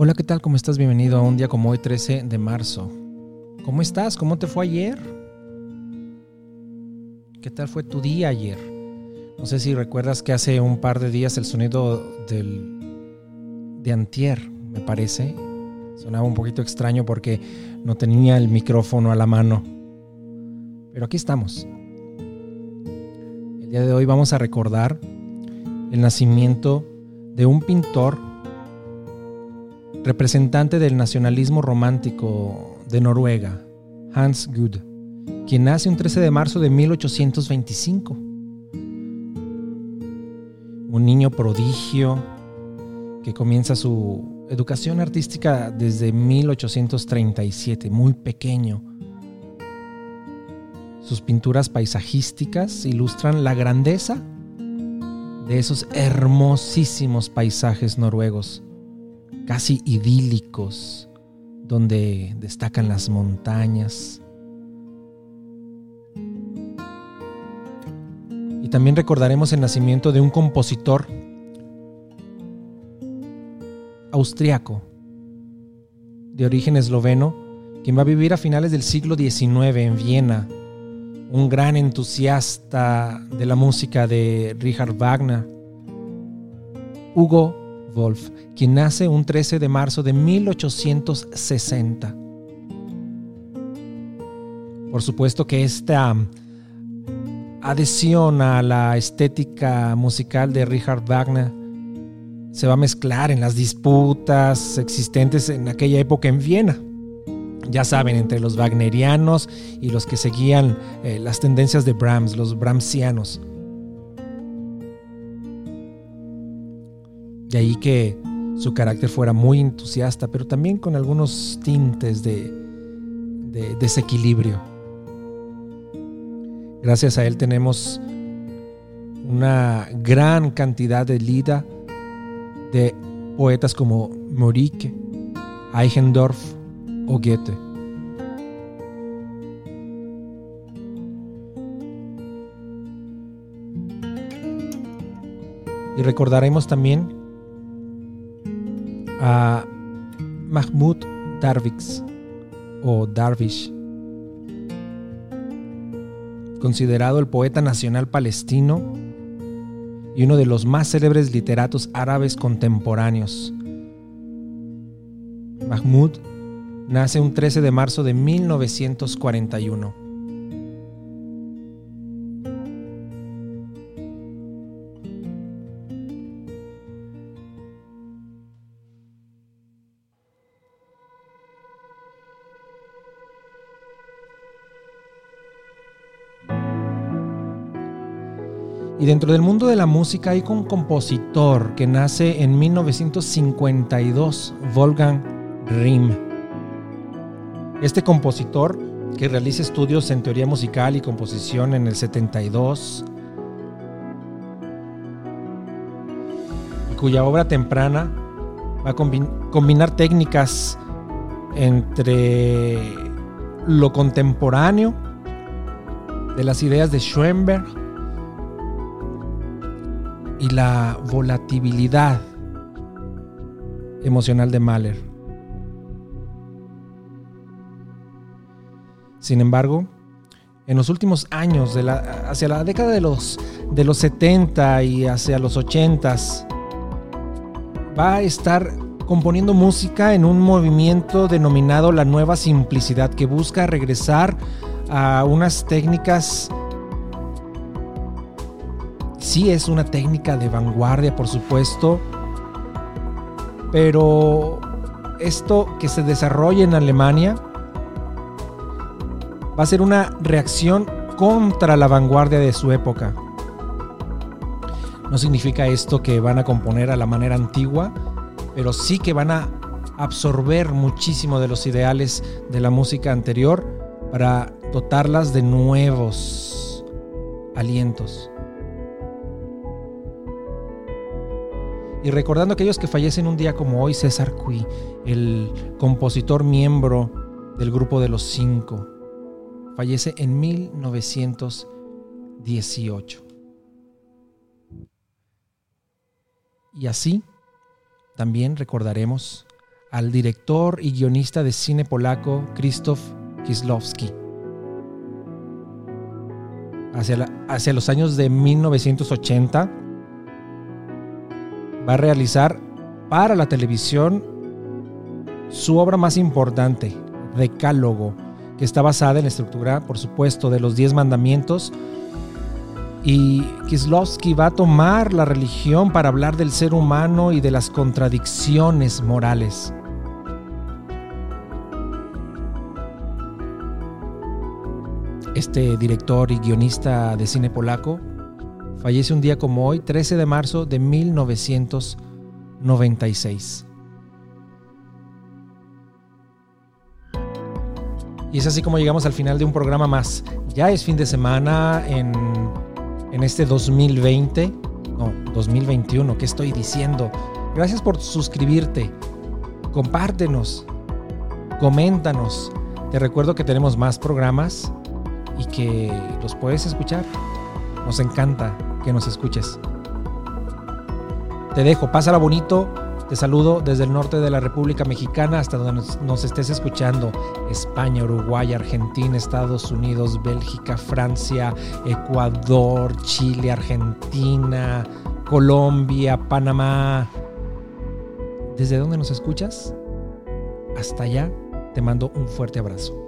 Hola, ¿qué tal? ¿Cómo estás? Bienvenido a un día como hoy, 13 de marzo. ¿Cómo estás? ¿Cómo te fue ayer? ¿Qué tal fue tu día ayer? No sé si recuerdas que hace un par de días el sonido del, de antier, me parece, sonaba un poquito extraño porque no tenía el micrófono a la mano. Pero aquí estamos. El día de hoy vamos a recordar el nacimiento de un pintor representante del nacionalismo romántico de Noruega, Hans Gud, quien nace un 13 de marzo de 1825. Un niño prodigio que comienza su educación artística desde 1837, muy pequeño. Sus pinturas paisajísticas ilustran la grandeza de esos hermosísimos paisajes noruegos casi idílicos, donde destacan las montañas. Y también recordaremos el nacimiento de un compositor austriaco de origen esloveno, quien va a vivir a finales del siglo XIX en Viena, un gran entusiasta de la música de Richard Wagner, Hugo Wolf, quien nace un 13 de marzo de 1860. Por supuesto que esta adhesión a la estética musical de Richard Wagner se va a mezclar en las disputas existentes en aquella época en Viena. Ya saben, entre los wagnerianos y los que seguían eh, las tendencias de Brahms, los brahmsianos. De ahí que su carácter fuera muy entusiasta, pero también con algunos tintes de, desequilibrio. Gracias a él tenemos una gran cantidad de lida de poetas como Morike, Eichendorff o Goethe. Y recordaremos también a Mahmoud Darwish o Darvish, considerado el poeta nacional palestino y uno de los más célebres literatos árabes contemporáneos. Mahmoud nace un 13 de marzo de 1941. Y dentro del mundo de la música hay un compositor que nace en 1952, Wolfgang Rihm. Este compositor, que realiza estudios en teoría musical y composición en el 72, y cuya obra temprana va a combinar técnicas entre lo contemporáneo de las ideas de Schoenberg y la volatilidad emocional de Mahler. Sin embargo, en los últimos años, de la, hacia la década de los, de los 70 y hacia los 80, va a estar componiendo música en un movimiento denominado la nueva simplicidad, que busca regresar a unas técnicas Sí es una técnica de vanguardia, por supuesto, pero esto que se desarrolla en Alemania va a ser una reacción contra la vanguardia de su época. No significa esto que van a componer a la manera antigua, pero sí que van a absorber muchísimo de los ideales de la música anterior para dotarlas de nuevos alientos. Y recordando a aquellos que fallecen un día como hoy, César Cui, el compositor miembro del grupo de los cinco, fallece en 1918. Y así también recordaremos al director y guionista de cine polaco Krzysztof Kieslowski. Hacia, hacia los años de 1980 va a realizar para la televisión su obra más importante, Decálogo, que está basada en la estructura, por supuesto, de los diez mandamientos. Y Kislovsky va a tomar la religión para hablar del ser humano y de las contradicciones morales. Este director y guionista de cine polaco fallece un día como hoy, 13 de marzo de 1996. Y es así como llegamos al final de un programa más. Ya es fin de semana en, en este 2020. No, 2021. ¿Qué estoy diciendo? Gracias por suscribirte. Compártenos. Coméntanos. Te recuerdo que tenemos más programas y que los puedes escuchar. Nos encanta que nos escuches. Te dejo, pásala bonito. Te saludo desde el norte de la República Mexicana hasta donde nos, estés escuchando. España, Uruguay, Argentina, Estados Unidos, Bélgica, Francia, Ecuador, Chile, Argentina, Colombia, Panamá. ¿Desde dónde nos escuchas? Hasta allá te mando un fuerte abrazo.